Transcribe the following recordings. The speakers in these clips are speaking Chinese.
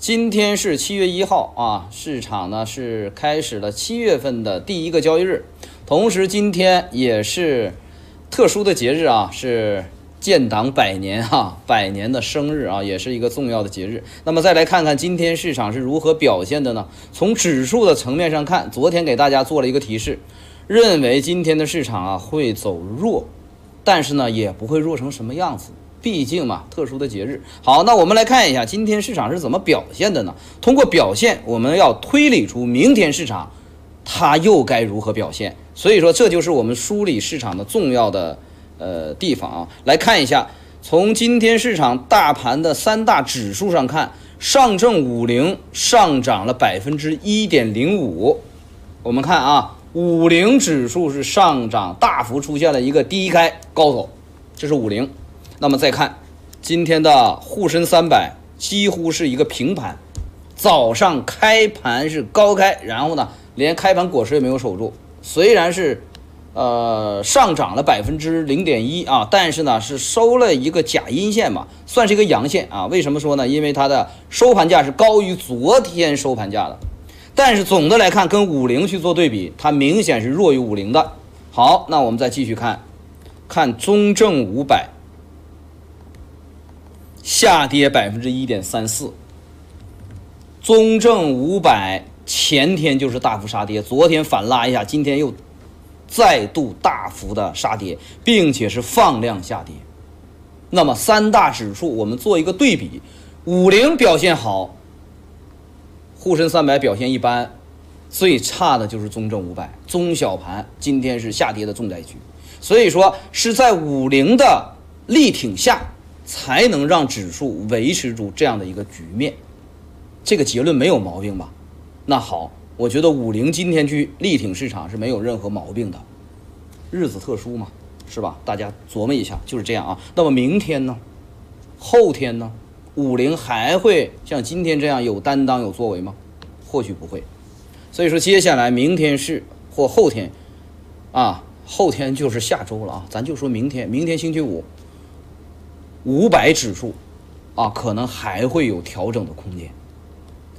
今天是七月一号啊，市场呢是开始了七月份的第一个交易日，同时今天也是特殊的节日啊，是建党百年哈，百年的生日啊，也是一个重要的节日。那么再来看看今天市场是如何表现的呢？从指数的层面上看，昨天给大家做了一个提示，认为今天的市场啊会走弱，但是呢也不会弱成什么样子。毕竟嘛，特殊的节日。好，那我们来看一下今天市场是怎么表现的呢？通过表现，我们要推理出明天市场它又该如何表现。所以说，这就是我们梳理市场的重要的呃地方啊。来看一下，从今天市场大盘的三大指数上看，上证五零上涨了百分之一点零五。我们看啊，五零指数是上涨，大幅出现了一个低开高走，这是五零。那么再看今天的沪深三百，几乎是一个平盘，早上开盘是高开，然后呢，连开盘果实也没有守住。虽然是呃上涨了百分之零点一啊，但是呢是收了一个假阴线嘛，算是一个阳线啊。为什么说呢？因为它的收盘价是高于昨天收盘价的，但是总的来看，跟五零去做对比，它明显是弱于五零的。好，那我们再继续看，看中证五百。下跌百分之一点三四，中证五百前天就是大幅杀跌，昨天反拉一下，今天又再度大幅的杀跌，并且是放量下跌。那么三大指数我们做一个对比，五零表现好，沪深三百表现一般，最差的就是中证五百，中小盘今天是下跌的重灾区，所以说是在五零的力挺下。才能让指数维持住这样的一个局面，这个结论没有毛病吧？那好，我觉得五零今天去力挺市场是没有任何毛病的，日子特殊嘛，是吧？大家琢磨一下，就是这样啊。那么明天呢？后天呢？五零还会像今天这样有担当、有作为吗？或许不会。所以说，接下来明天是或后天啊，后天就是下周了啊，咱就说明天，明天星期五。五百指数，啊，可能还会有调整的空间。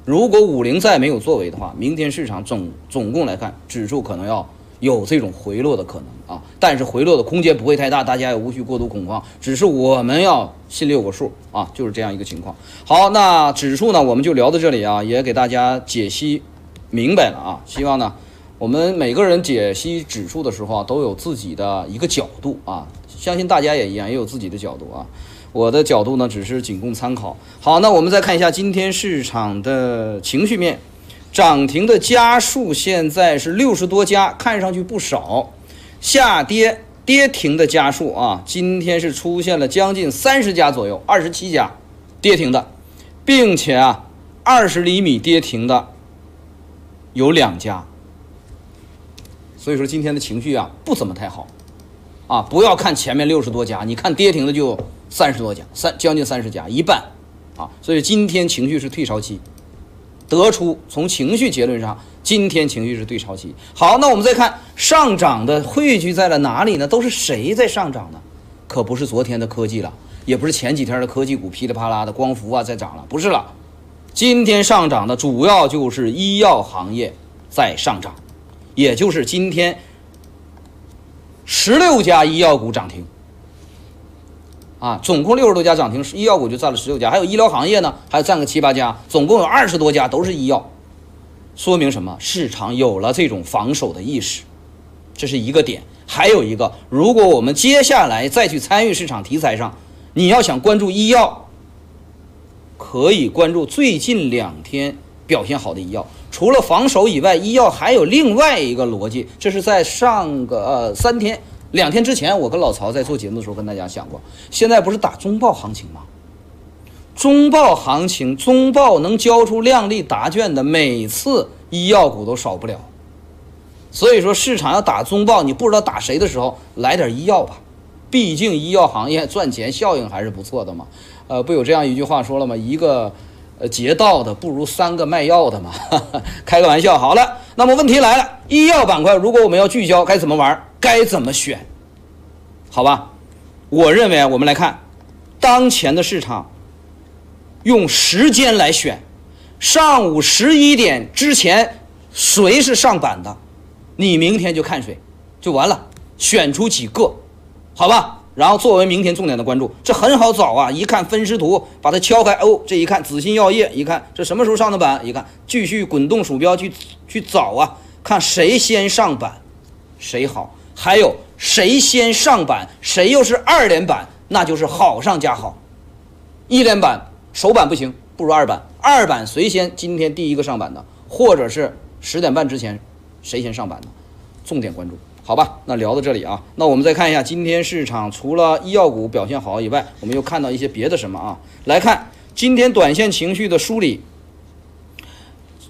如果五零再没有作为的话，明天市场总总共来看，指数可能要有这种回落的可能啊。但是回落的空间不会太大，大家也无需过度恐慌。只是我们要心里有个数啊，就是这样一个情况。好，那指数呢，我们就聊到这里啊，也给大家解析明白了啊。希望呢，我们每个人解析指数的时候啊，都有自己的一个角度啊。相信大家也一样，也有自己的角度啊。我的角度呢，只是仅供参考。好，那我们再看一下今天市场的情绪面，涨停的家数现在是六十多家，看上去不少。下跌跌停的家数啊，今天是出现了将近三十家左右，二十七家跌停的，并且啊，二十厘米跌停的有两家。所以说今天的情绪啊，不怎么太好。啊，不要看前面六十多家，你看跌停的就三十多家，三将近三十家，一半，啊，所以今天情绪是退潮期，得出从情绪结论上，今天情绪是退潮期。好，那我们再看上涨的汇聚在了哪里呢？都是谁在上涨呢？可不是昨天的科技了，也不是前几天的科技股噼里啪啦的光伏啊在涨了，不是了，今天上涨的主要就是医药行业在上涨，也就是今天。十六家医药股涨停，啊，总共六十多家涨停，医药股就占了十六家，还有医疗行业呢，还占个七八家，总共有二十多家都是医药，说明什么？市场有了这种防守的意识，这是一个点。还有一个，如果我们接下来再去参与市场题材上，你要想关注医药，可以关注最近两天表现好的医药。除了防守以外，医药还有另外一个逻辑，这是在上个呃三天、两天之前，我跟老曹在做节目的时候跟大家讲过。现在不是打中报行情吗？中报行情，中报能交出靓丽答卷的，每次医药股都少不了。所以说，市场要打中报，你不知道打谁的时候，来点医药吧，毕竟医药行业赚钱效应还是不错的嘛。呃，不有这样一句话说了吗？一个。呃，劫道的不如三个卖药的嘛，开个玩笑。好了，那么问题来了，医药板块如果我们要聚焦，该怎么玩？该怎么选？好吧，我认为，我们来看当前的市场，用时间来选，上午十一点之前谁是上板的，你明天就看谁，就完了，选出几个，好吧？然后作为明天重点的关注，这很好找啊！一看分时图，把它敲开，哦，这一看紫鑫药业，一看这什么时候上的板？一看继续滚动鼠标去去找啊，看谁先上板，谁好。还有谁先上板，谁又是二连板，那就是好上加好。一连板首板不行，不如二板。二板谁先今天第一个上板的，或者是十点半之前谁先上板的，重点关注。好吧，那聊到这里啊，那我们再看一下今天市场除了医药股表现好以外，我们又看到一些别的什么啊？来看今天短线情绪的梳理，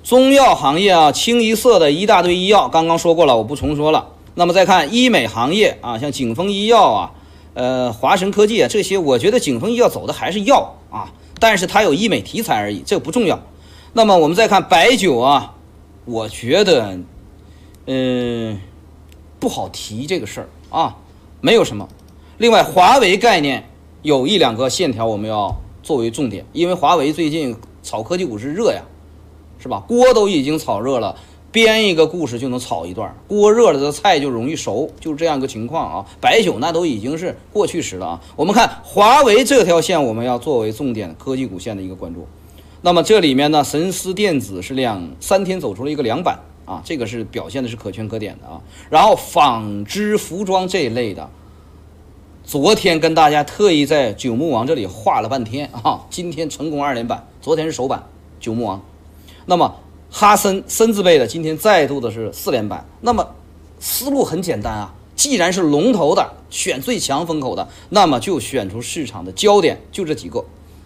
中药行业啊，清一色的一大堆医药，刚刚说过了，我不重说了。那么再看医美行业啊，像景峰医药啊，呃，华神科技啊这些，我觉得景峰医药走的还是药啊，但是它有医美题材而已，这个不重要。那么我们再看白酒啊，我觉得，嗯。不好提这个事儿啊，没有什么。另外，华为概念有一两个线条我们要作为重点，因为华为最近炒科技股是热呀，是吧？锅都已经炒热了，编一个故事就能炒一段。锅热了，这菜就容易熟，就这样一个情况啊。白酒那都已经是过去时了啊。我们看华为这条线，我们要作为重点科技股线的一个关注。那么这里面呢，神思电子是两三天走出了一个两板。啊，这个是表现的是可圈可点的啊。然后纺织服装这一类的，昨天跟大家特意在九牧王这里画了半天啊，今天成功二连板，昨天是首板九牧王。那么哈森森字辈的今天再度的是四连板。那么思路很简单啊，既然是龙头的，选最强风口的，那么就选出市场的焦点，就这几个：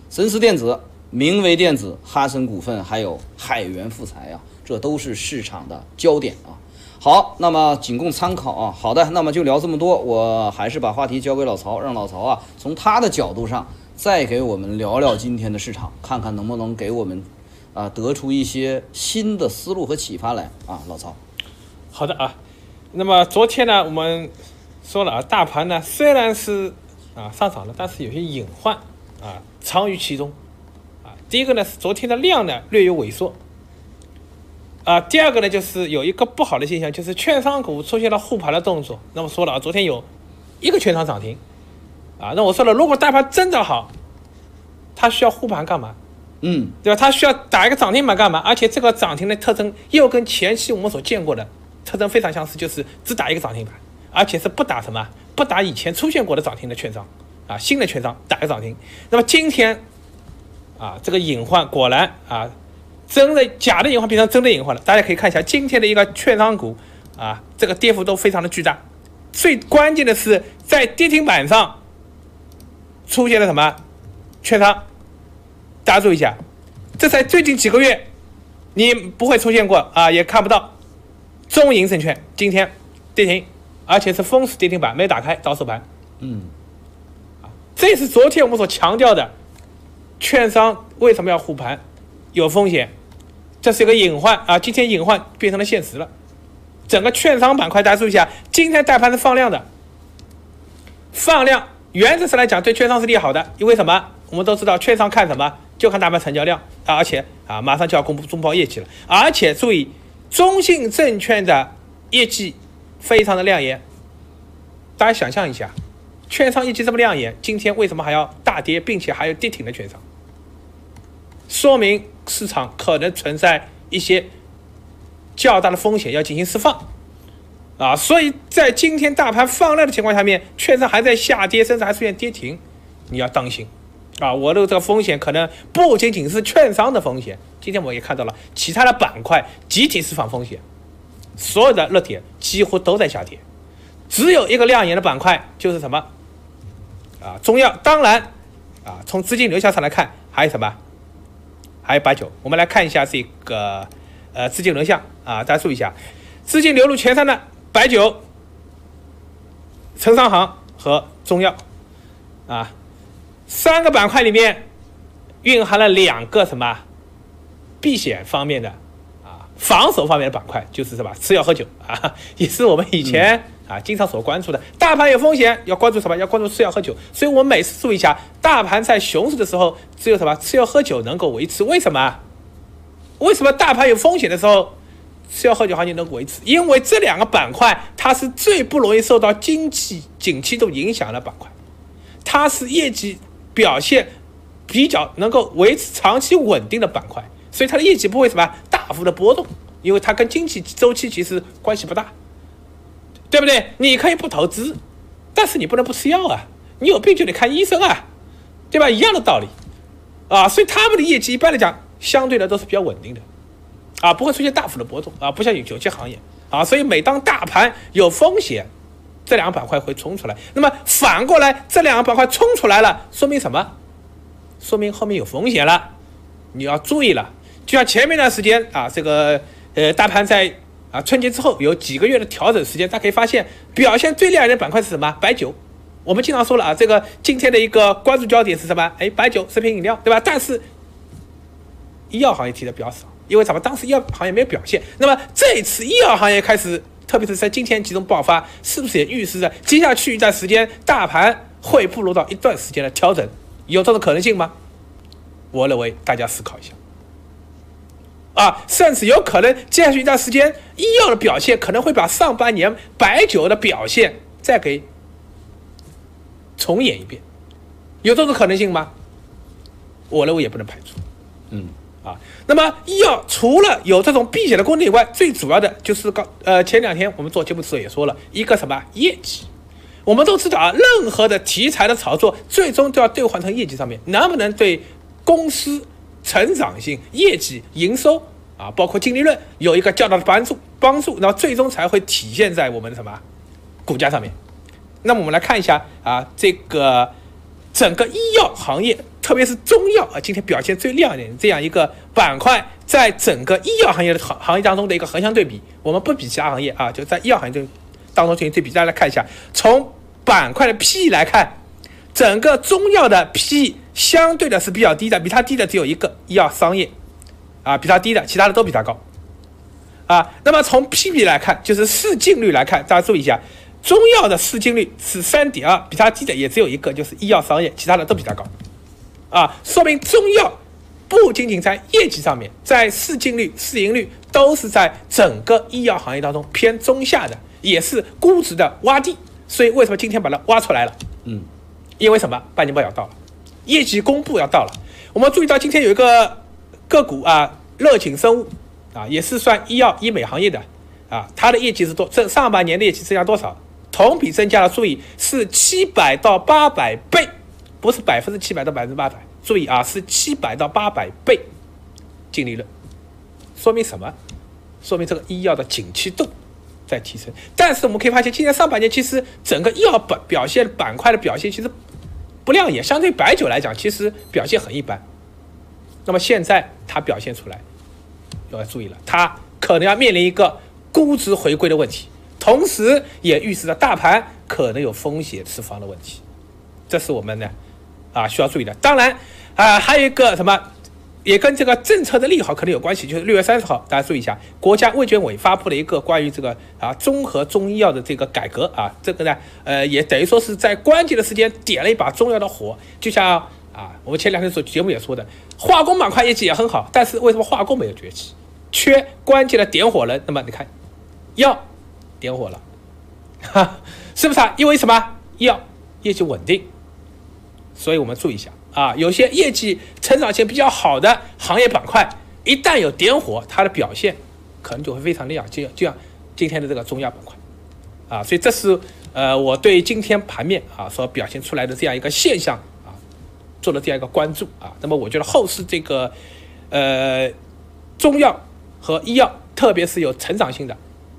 神思电子、明威电子、哈森股份，还有海源富材啊。这都是市场的焦点啊。好，那么仅供参考啊。好的，那么就聊这么多。我还是把话题交给老曹，让老曹啊从他的角度上再给我们聊聊今天的市场，看看能不能给我们啊得出一些新的思路和启发来啊。老曹，好的啊。那么昨天呢，我们说了啊，大盘呢虽然是啊上涨了，但是有些隐患啊藏于其中啊。第一个呢是昨天的量呢略有萎缩。啊，第二个呢，就是有一个不好的现象，就是券商股出现了护盘的动作。那么说了啊，昨天有一个券商涨停，啊，那我说了，如果大盘真的好，它需要护盘干嘛？嗯，对吧？它需要打一个涨停板干嘛？而且这个涨停的特征又跟前期我们所见过的特征非常相似，就是只打一个涨停板，而且是不打什么？不打以前出现过的涨停的券商，啊，新的券商打个涨停。那么今天，啊，这个隐患果然啊。真的假的隐患变成真的隐患了，大家可以看一下今天的一个券商股啊，这个跌幅都非常的巨大。最关键的是在跌停板上出现了什么券商？大家注意一下，这在最近几个月你不会出现过啊，也看不到。中银证券今天跌停，而且是封死跌停板，没打开，早收盘。嗯，啊，这是昨天我们所强调的，券商为什么要护盘？有风险，这是一个隐患啊！今天隐患变成了现实了。整个券商板块，大家注意一下，今天大盘是放量的，放量原则上来讲对券商是利好的，因为什么？我们都知道券商看什么，就看大盘成交量啊！而且啊，马上就要公布中报业绩了，而且注意，中信证券的业绩非常的亮眼。大家想象一下，券商业绩这么亮眼，今天为什么还要大跌，并且还有跌停的券商？说明。市场可能存在一些较大的风险要进行释放，啊，所以在今天大盘放量的情况下面，券商还在下跌，甚至还出现跌停，你要当心，啊，我的这个风险可能不仅仅是券商的风险，今天我也看到了其他的板块集体释放风险，所有的热点几乎都在下跌，只有一个亮眼的板块就是什么，啊，中药，当然，啊，从资金流向上来看，还有什么？还有白酒，我们来看一下这个呃资金流向啊，大家注意一下，资金流入前三的白酒、城商行和中药。啊，三个板块里面蕴含了两个什么避险方面的，防守方面的板块，就是什么吃药喝酒啊，也是我们以前。啊，经常所关注的，大盘有风险，要关注什么？要关注吃药喝酒。所以我们每次注意一下，大盘在熊市的时候，只有什么吃药喝酒能够维持？为什么？为什么大盘有风险的时候，吃药喝酒行情能维持？因为这两个板块它是最不容易受到经济景气度影响的板块，它是业绩表现比较能够维持长期稳定的板块，所以它的业绩不会什么大幅的波动，因为它跟经济周期其实关系不大，对不对？你可以不投资，但是你不能不吃药啊，你有病就得看医生啊，对吧？一样的道理啊，所以他们的业绩一般来讲。相对的都是比较稳定的，啊，不会出现大幅的波动啊，不像有有些行业啊，所以每当大盘有风险，这两个板块会冲出来。那么反过来，这两个板块冲出来了，说明什么？说明后面有风险了，你要注意了。就像前面一段时间啊，这个呃，大盘在啊春节之后有几个月的调整时间，大家可以发现表现最亮眼的板块是什么？白酒。我们经常说了啊，这个今天的一个关注焦点是什么？哎，白酒、食品饮料，对吧？但是医药行业提的比较少，因为什么？当时医药行业没有表现。那么这一次医药行业开始，特别是在今天集中爆发，是不是也预示着接下去一段时间大盘会步入到一段时间的调整？有这种可能性吗？我认为大家思考一下。啊，甚至有可能接下去一段时间，医药的表现可能会把上半年白酒的表现再给重演一遍，有这种可能性吗？我认为也不能排除。嗯。啊，那么医药除了有这种避险的功能以外，最主要的就是刚呃前两天我们做节目的时候也说了一个什么业绩，我们都知道啊，任何的题材的炒作最终都要兑换成业绩上面，能不能对公司成长性、业绩、营收啊，包括净利润有一个较大的帮助帮助，那最终才会体现在我们的什么股价上面。那么我们来看一下啊，这个整个医药行业。特别是中药啊，今天表现最亮眼的这样一个板块，在整个医药行业的行行业当中的一个横向对比，我们不比其他行业啊，就在医药行业当中进行对比。大家来看一下，从板块的 P 来看，整个中药的 P 相对的是比较低的，比它低的只有一个医药商业啊，比它低的，其他的都比它高啊。那么从 P B 来看，就是市净率来看，大家注意一下，中药的市净率是三点二，比它低的也只有一个，就是医药商业，其他的都比它高。啊，说明中药不仅仅在业绩上面，在市净率、市盈率都是在整个医药行业当中偏中下的，也是估值的洼地。所以为什么今天把它挖出来了？嗯，因为什么？半年报要到了，业绩公布要到了。我们注意到今天有一个个股啊，乐景生物啊，也是算医药医美行业的啊，它的业绩是多，这上半年的业绩增加多少？同比增加了，注意是七百到八百倍。不是百分之七百到百分之八百，注意啊，是七百到八百倍净利润，说明什么？说明这个医药的景气度在提升。但是我们可以发现，今年上半年其实整个医药板表现板块的表现其实不亮眼，相对白酒来讲，其实表现很一般。那么现在它表现出来，要注意了，它可能要面临一个估值回归的问题，同时也预示着大盘可能有风险释放的问题。这是我们呢。啊，需要注意的。当然，啊，还有一个什么，也跟这个政策的利好可能有关系。就是六月三十号，大家注意一下，国家卫健委发布了一个关于这个啊综合中医药的这个改革啊，这个呢，呃，也等于说是在关键的时间点了一把中药的火。就像啊，我们前两天做节目也说的，化工板块业绩也很好，但是为什么化工没有崛起？缺关键的点火人。那么你看，药点火了，哈，是不是啊？因为什么？药业绩稳定。所以我们注意一下啊，有些业绩成长性比较好的行业板块，一旦有点火，它的表现可能就会非常亮，就就像今天的这个中药板块啊，所以这是呃我对今天盘面啊所表现出来的这样一个现象啊做了这样一个关注啊。那么我觉得后市这个呃中药和医药，特别是有成长性的，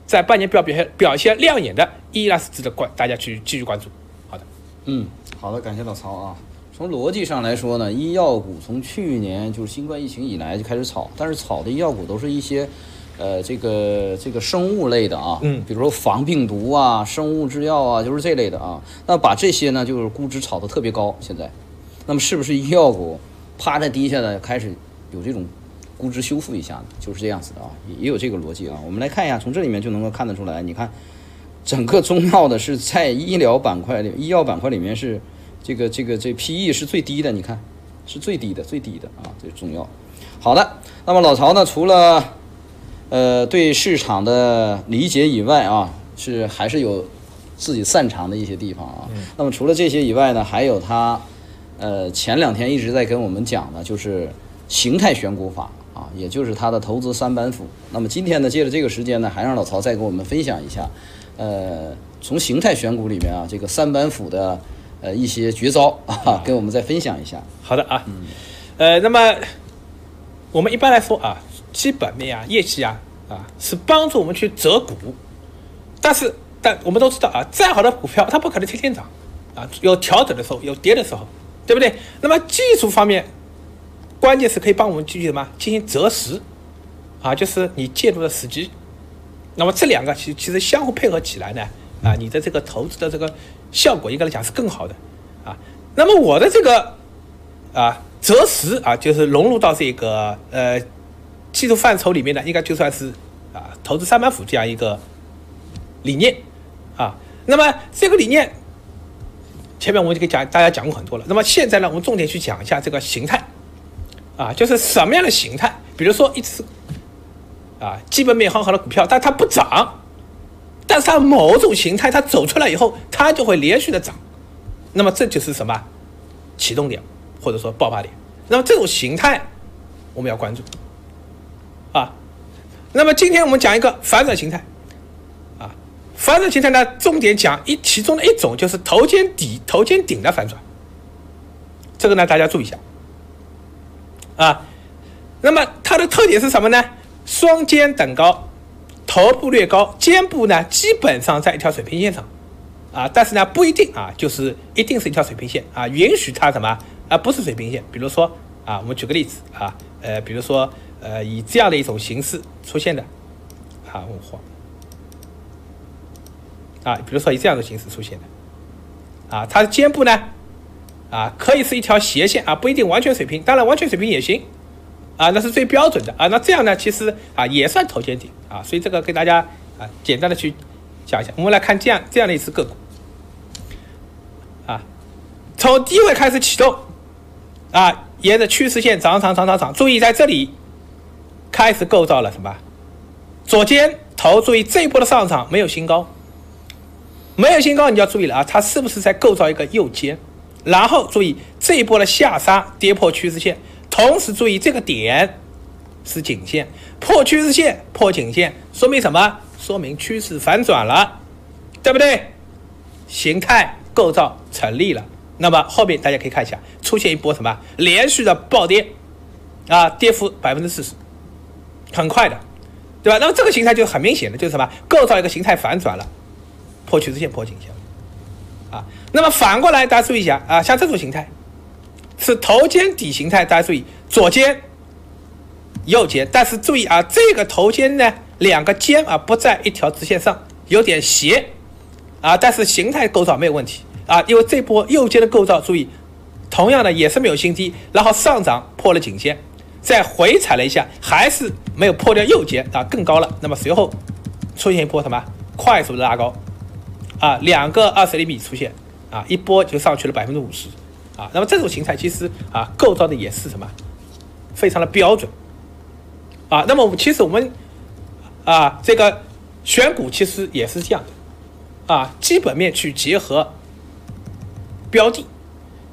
在半年表表现表现亮眼的，依然是值得关大家去继续关注。好的，嗯。好的，感谢老曹啊。从逻辑上来说呢，医药股从去年就是新冠疫情以来就开始炒，但是炒的医药股都是一些，呃，这个这个生物类的啊，嗯，比如说防病毒啊、生物制药啊，就是这类的啊。那把这些呢，就是估值炒得特别高。现在，那么是不是医药股趴在低下的开始有这种估值修复一下呢？就是这样子的啊，也也有这个逻辑啊。我们来看一下，从这里面就能够看得出来，你看。整个中药的是在医疗板块里，医药板块里面是这个这个这 P E 是最低的，你看是最低的，最低的啊，最重要。好的，那么老曹呢，除了呃对市场的理解以外啊，是还是有自己擅长的一些地方啊。那么除了这些以外呢，还有他呃前两天一直在跟我们讲的，就是形态选股法啊，也就是他的投资三板斧。那么今天呢，借着这个时间呢，还让老曹再给我们分享一下，呃，从形态选股里面啊，这个三板斧的呃一些绝招啊，跟我们再分享一下。好的啊，呃，那么我们一般来说啊，基本面啊、业绩啊啊，是帮助我们去择股，但是但我们都知道啊，再好的股票它不可能天天涨啊，有调整的时候，有跌的时候，对不对？那么技术方面，关键是可以帮我们进行什么？进行择时啊，就是你介入的时机。那么这两个其其实相互配合起来呢，啊，你的这个投资的这个效果应该来讲是更好的啊。那么我的这个啊择时啊，就是融入到这个呃技术范畴里面呢，应该就算是啊投资三板斧这样一个理念啊。那么这个理念前面我就给讲大家讲过很多了。那么现在呢，我们重点去讲一下这个形态啊，就是什么样的形态？比如说一只啊基本面很好的股票，但它不涨，但是它某种形态它走出来以后，它就会连续的涨。那么这就是什么启动点，或者说爆发点。那么这种形态我们要关注啊。那么今天我们讲一个反转形态啊，反转形态呢，重点讲一其中的一种就是头肩底、头肩顶的反转。这个呢，大家注意一下啊。那么它的特点是什么呢？双肩等高，头部略高，肩部呢基本上在一条水平线上。啊，但是呢，不一定啊，就是一定是一条水平线。啊，允许它什么？啊，不是水平线。比如说啊，我们举个例子啊，呃，比如说呃，以这样的一种形式出现的。啊，我画。啊，比如说以这样的形式出现的。啊，它的肩部呢啊，可以是一条斜线啊，不一定完全水平，当然完全水平也行。啊，那是最标准的啊。那这样呢，其实啊也算头肩顶啊，所以这个给大家啊简单的去讲一下。我们来看这样这样的一只个股。啊从低位开始启动，啊，沿着趋势线涨涨涨涨涨，注意在这里开始构造了什么？左肩头，注意这一波的上涨没有新高，没有新高，你要注意了啊，它是不是在构造一个右肩？然后注意这一波的下杀跌破趋势线，同时注意这个点是颈线，破趋势线破颈线，说明什么？说明趋势反转了，对不对？形态构造成立了。那么后面大家可以看一下，出现一波什么连续的暴跌，啊，跌幅百分之四十，很快的，对吧？那么这个形态就很明显的，就是什么构造一个形态反转了，破趋势线破颈线，啊，那么反过来大家注意一下啊，像这种形态是头肩底形态，大家注意左肩、右肩，但是注意啊，这个头肩呢两个肩啊不在一条直线上，有点斜，啊，但是形态构造没有问题。啊，因为这波右肩的构造，注意，同样的也是没有新低，然后上涨破了颈线，再回踩了一下，还是没有破掉右肩啊，更高了。那么随后出现一波什么？快速的拉高，啊，两个二十厘米出现，啊，一波就上去了百分之五十，啊，那么这种形态其实啊构造的也是什么，非常的标准，啊，那么其实我们啊这个选股其实也是这样的，啊，基本面去结合。标的，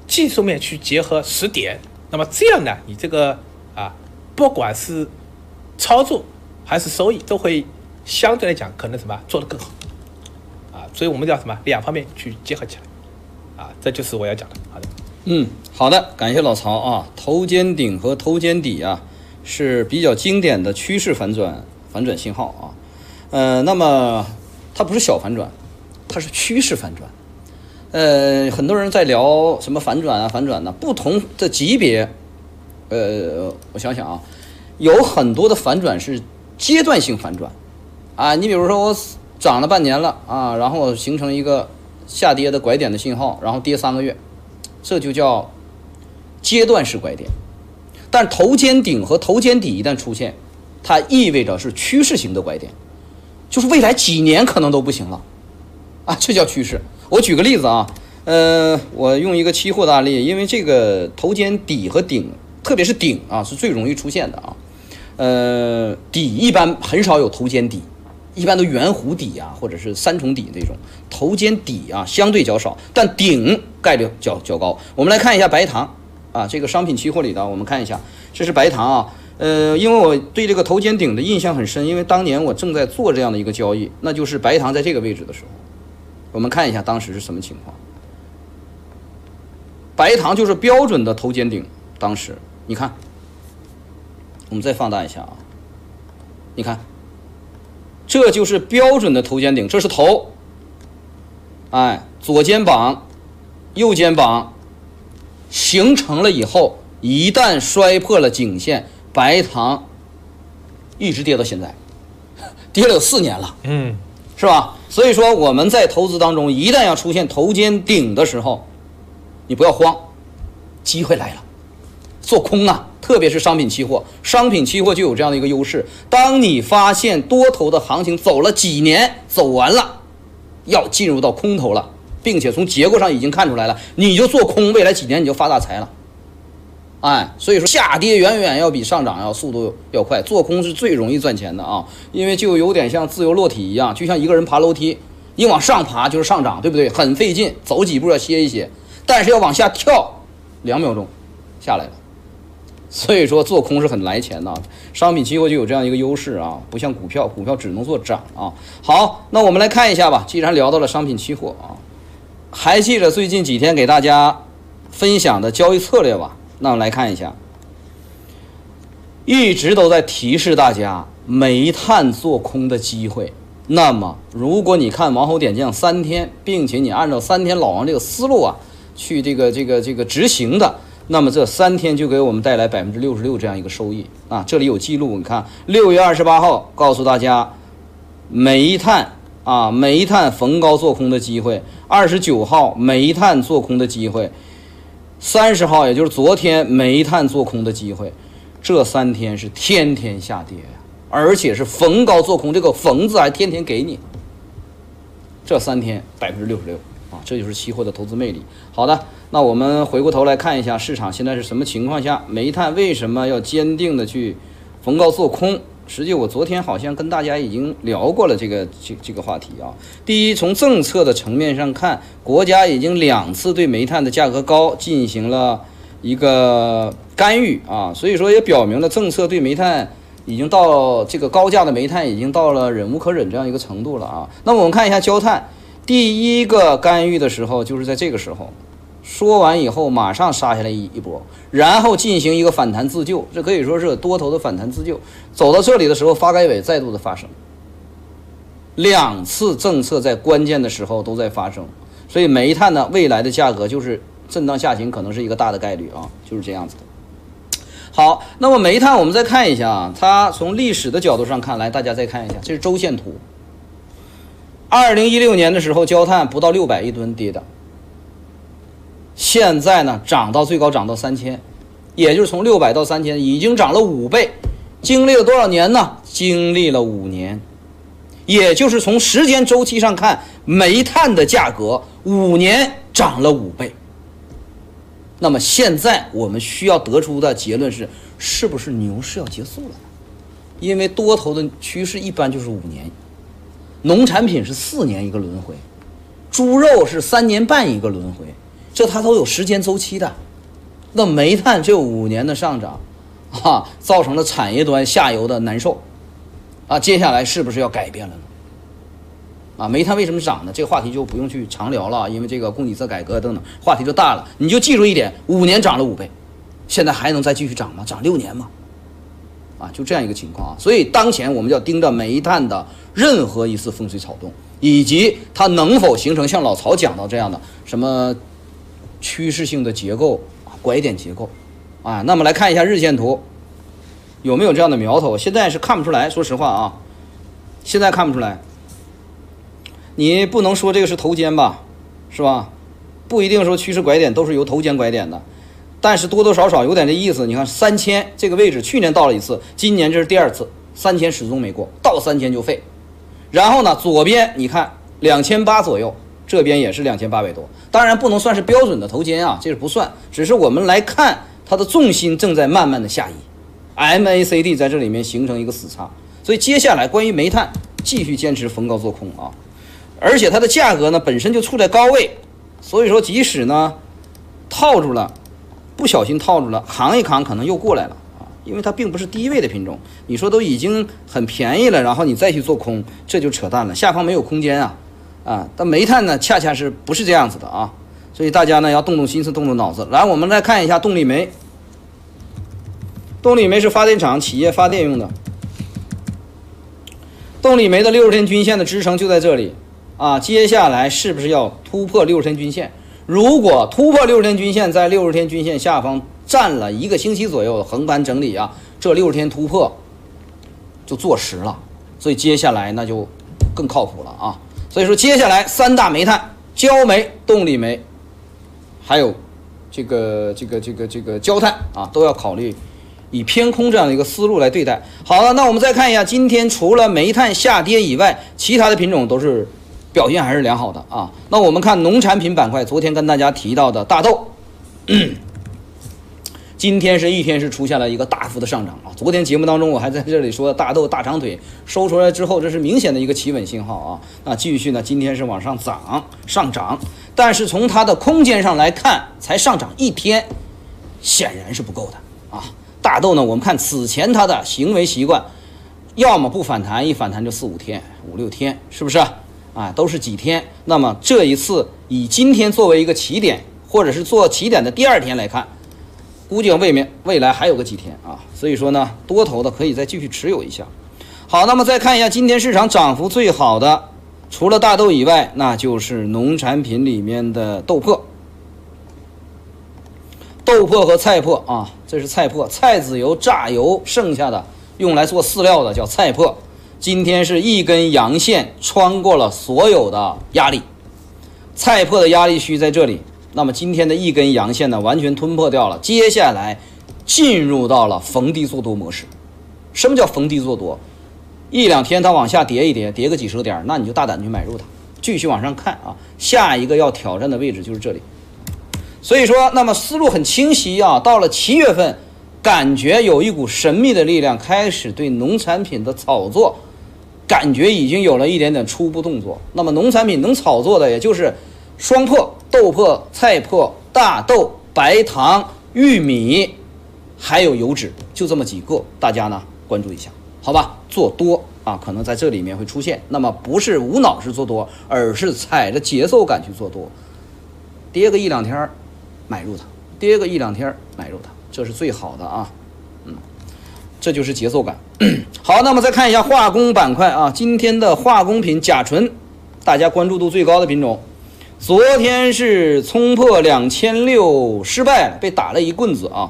技术面去结合时点，那么这样呢，你这个啊，不管是操作还是收益，都会相对来讲可能什么做得更好，啊，所以我们叫什么两方面去结合起来，啊，这就是我要讲的。好的，嗯，好的，感谢老曹啊，头肩顶和头肩底啊是比较经典的趋势反转反转信号啊，呃，那么它不是小反转，它是趋势反转。呃，很多人在聊什么反转啊，反转呢？不同的级别，呃，我想想啊，有很多的反转是阶段性反转，啊，你比如说我涨了半年了啊，然后形成一个下跌的拐点的信号，然后跌三个月，这就叫阶段式拐点。但头肩顶和头肩底一旦出现，它意味着是趋势型的拐点，就是未来几年可能都不行了，啊，这叫趋势。我举个例子啊，呃，我用一个期货的案例，因为这个头肩底和顶，特别是顶啊，是最容易出现的啊。呃，底一般很少有头肩底，一般都圆弧底啊，或者是三重底这种。头肩底啊相对较少，但顶概率较较高。我们来看一下白糖啊，这个商品期货里的，我们看一下，这是白糖啊。呃，因为我对这个头肩顶的印象很深，因为当年我正在做这样的一个交易，那就是白糖在这个位置的时候，我们看一下当时是什么情况。白糖就是标准的头肩顶，当时你看，我们再放大一下啊，你看，这就是标准的头肩顶，这是头，哎，左肩膀、右肩膀形成了以后，一旦摔破了颈线，白糖一直跌到现在，跌了有四年了，嗯，是吧？所以说我们在投资当中，一旦要出现头肩顶的时候，你不要慌，机会来了，做空啊，特别是商品期货，商品期货就有这样的一个优势。当你发现多头的行情走了几年，走完了，要进入到空头了，并且从结构上已经看出来了，你就做空，未来几年你就发大财了。哎，所以说下跌远远要比上涨要速度要快，做空是最容易赚钱的啊，因为就有点像自由落体一样，就像一个人爬楼梯，你往上爬就是上涨，对不对？很费劲，走几步要歇一歇，但是要往下跳，两秒钟下来了。所以说做空是很来钱的，商品期货就有这样一个优势啊，不像股票，股票只能做涨啊。好，那我们来看一下吧，既然聊到了商品期货啊，还记得最近几天给大家分享的交易策略吧？那我们来看一下，一直都在提示大家煤炭做空的机会。那么，如果你看王侯点将三天，并且你按照三天老王这个思路啊，去这个这个这个执行的，那么这三天就给我们带来百分之六十六这样一个收益啊！这里有记录，你看六月二十八号告诉大家，煤炭啊，煤炭逢高做空的机会；二十九号煤炭做空的机会。三十号，也就是昨天煤炭做空的机会，这三天是天天下跌呀，而且是逢高做空，这个“逢”字还天天给你。这三天百分之六十六啊，这就是期货的投资魅力。好的，那我们回过头来看一下市场现在是什么情况下，煤炭为什么要坚定的去逢高做空？实际我昨天好像跟大家已经聊过了这个这这个话题啊。第一，从政策的层面上看，国家已经两次对煤炭的价格高进行了一个干预啊，所以说也表明了政策对煤炭已经到这个高价的煤炭已经到了忍无可忍这样一个程度了啊。那么我们看一下焦炭，第一个干预的时候就是在这个时候。说完以后，马上杀下来一一波，然后进行一个反弹自救，这可以说是多头的反弹自救。走到这里的时候，发改委再度的发生，两次政策在关键的时候都在发生，所以煤炭呢，未来的价格就是震荡下行，可能是一个大的概率啊，就是这样子的。好，那么煤炭我们再看一下啊，它从历史的角度上看来，大家再看一下，这是周线图。二零一六年的时候，焦炭不到六百一吨跌的。现在呢，涨到最高涨到三千，也就是从六百到三千，已经涨了五倍。经历了多少年呢？经历了五年，也就是从时间周期上看，煤炭的价格五年涨了五倍。那么现在我们需要得出的结论是，是不是牛市要结束了？因为多头的趋势一般就是五年，农产品是四年一个轮回，猪肉是三年半一个轮回。这它都有时间周期的，那煤炭这五年的上涨，啊，造成了产业端下游的难受，啊，接下来是不是要改变了呢？啊，煤炭为什么涨呢？这个话题就不用去长聊了，因为这个供给侧改革等等话题就大了。你就记住一点，五年涨了五倍，现在还能再继续涨吗？涨六年吗？啊，就这样一个情况啊。所以当前我们要盯着煤炭的任何一次风吹草动，以及它能否形成像老曹讲到这样的什么。趋势性的结构啊，拐点结构，啊，那么来看一下日线图，有没有这样的苗头？现在是看不出来，说实话啊，现在看不出来。你不能说这个是头肩吧，是吧？不一定说趋势拐点都是由头肩拐点的，但是多多少少有点这意思。你看三千这个位置，去年到了一次，今年这是第二次，三千始终没过，到三千就废。然后呢，左边你看两千八左右，这边也是两千八百多，当然不能算是标准的头肩啊，这是不算，只是我们来看它的重心正在慢慢的下移，MACD 在这里面形成一个死叉，所以接下来关于煤炭继续坚持逢高做空啊，而且它的价格呢本身就处在高位，所以说即使呢套住了，不小心套住了，扛一扛可能又过来了啊，因为它并不是低位的品种，你说都已经很便宜了，然后你再去做空，这就扯淡了，下方没有空间啊。啊，但煤炭呢，恰恰是不是这样子的啊？所以大家呢要动动心思，动动脑子。来，我们来看一下动力煤。动力煤是发电厂企业发电用的。动力煤的六十天均线的支撑就在这里啊。接下来是不是要突破六十天均线？如果突破六十天均线，在六十天均线下方站了一个星期左右的横盘整理啊，这六十天突破就坐实了。所以接下来那就更靠谱了啊。所以说，接下来三大煤炭：焦煤、动力煤，还有这个、这个、这个、这个焦炭啊，都要考虑以偏空这样的一个思路来对待。好了，那我们再看一下，今天除了煤炭下跌以外，其他的品种都是表现还是良好的啊。那我们看农产品板块，昨天跟大家提到的大豆。今天是一天是出现了一个大幅的上涨啊！昨天节目当中我还在这里说大豆大长腿收出来之后，这是明显的一个企稳信号啊！那继续呢，今天是往上涨上涨，但是从它的空间上来看，才上涨一天，显然是不够的啊！大豆呢，我们看此前它的行为习惯，要么不反弹，一反弹就四五天、五六天，是不是？啊都是几天。那么这一次以今天作为一个起点，或者是做起点的第二天来看。估计未免未来还有个几天啊，所以说呢，多头的可以再继续持有一下。好，那么再看一下今天市场涨幅最好的，除了大豆以外，那就是农产品里面的豆粕、豆粕和菜粕啊，这是菜粕，菜籽油榨油剩下的用来做饲料的叫菜粕。今天是一根阳线穿过了所有的压力，菜粕的压力区在这里。那么今天的一根阳线呢，完全吞破掉了。接下来进入到了逢低做多模式。什么叫逢低做多？一两天它往下跌一跌，跌个几十个点，那你就大胆去买入它，继续往上看啊。下一个要挑战的位置就是这里。所以说，那么思路很清晰啊。到了七月份，感觉有一股神秘的力量开始对农产品的炒作，感觉已经有了一点点初步动作。那么农产品能炒作的，也就是双粕。豆粕、菜粕、大豆、白糖、玉米，还有油脂，就这么几个，大家呢关注一下，好吧？做多啊，可能在这里面会出现。那么不是无脑式做多，而是踩着节奏感去做多，跌个一两天买入它，跌个一两天买入它，这是最好的啊。嗯，这就是节奏感。好，那么再看一下化工板块啊，今天的化工品甲醇，大家关注度最高的品种。昨天是冲破两千六失败，被打了一棍子啊！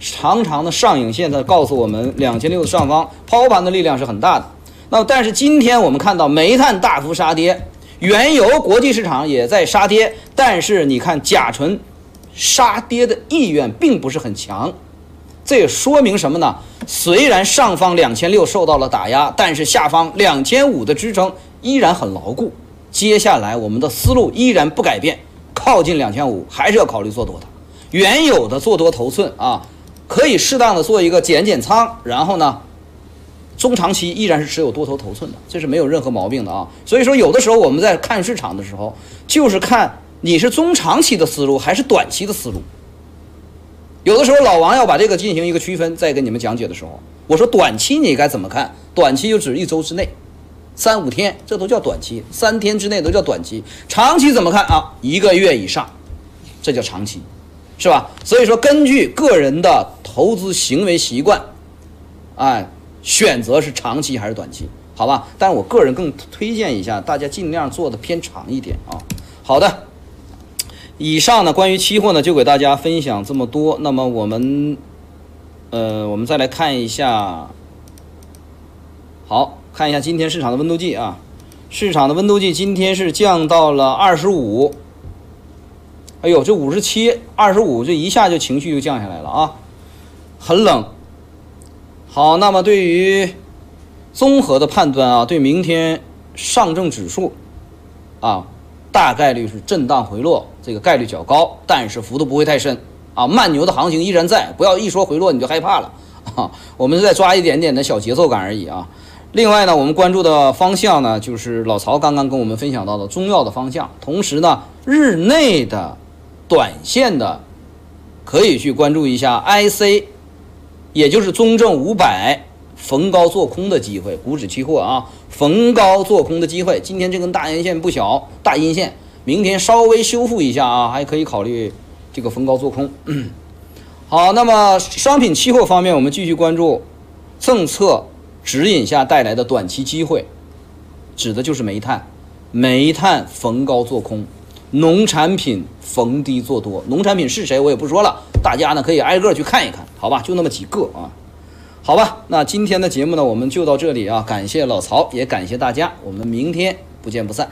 长长的上影线，它告诉我们两千六的上方抛盘的力量是很大的。那么，但是今天我们看到煤炭大幅杀跌，原油国际市场也在杀跌，但是你看甲醇杀跌的意愿并不是很强，这也说明什么呢？虽然上方两千六受到了打压，但是下方两千五的支撑依然很牢固。接下来我们的思路依然不改变，靠近两千五还是要考虑做多的，原有的做多头寸啊，可以适当的做一个减减仓，然后呢，中长期依然是持有多头头寸的，这是没有任何毛病的啊。所以说有的时候我们在看市场的时候，就是看你是中长期的思路还是短期的思路。有的时候老王要把这个进行一个区分，在跟你们讲解的时候，我说短期你该怎么看？短期就指一周之内。三五天，这都叫短期；三天之内都叫短期。长期怎么看啊？一个月以上，这叫长期，是吧？所以说，根据个人的投资行为习惯，哎，选择是长期还是短期，好吧？但是我个人更推荐一下，大家尽量做的偏长一点啊。好的，以上呢，关于期货呢，就给大家分享这么多。那么我们，呃，我们再来看一下，好。看一下今天市场的温度计啊，市场的温度计今天是降到了二十五。哎呦，这五十七、二十五，这一下就情绪就降下来了啊，很冷。好，那么对于综合的判断啊，对明天上证指数啊，大概率是震荡回落，这个概率较高，但是幅度不会太深啊。慢牛的行情依然在，不要一说回落你就害怕了 啊。我们是在抓一点点的小节奏感而已啊。另外呢，我们关注的方向呢，就是老曹刚刚跟我们分享到的中药的方向。同时呢，日内的短线的可以去关注一下 IC，也就是中证五百逢高做空的机会，股指期货啊，逢高做空的机会。今天这根大阴线不小，大阴线，明天稍微修复一下啊，还可以考虑这个逢高做空。好，那么商品期货方面，我们继续关注政策。指引下带来的短期机会，指的就是煤炭，煤炭逢高做空，农产品逢低做多。农产品是谁我也不说了，大家呢可以挨个去看一看，好吧？就那么几个啊，好吧？那今天的节目呢，我们就到这里啊，感谢老曹，也感谢大家，我们明天不见不散。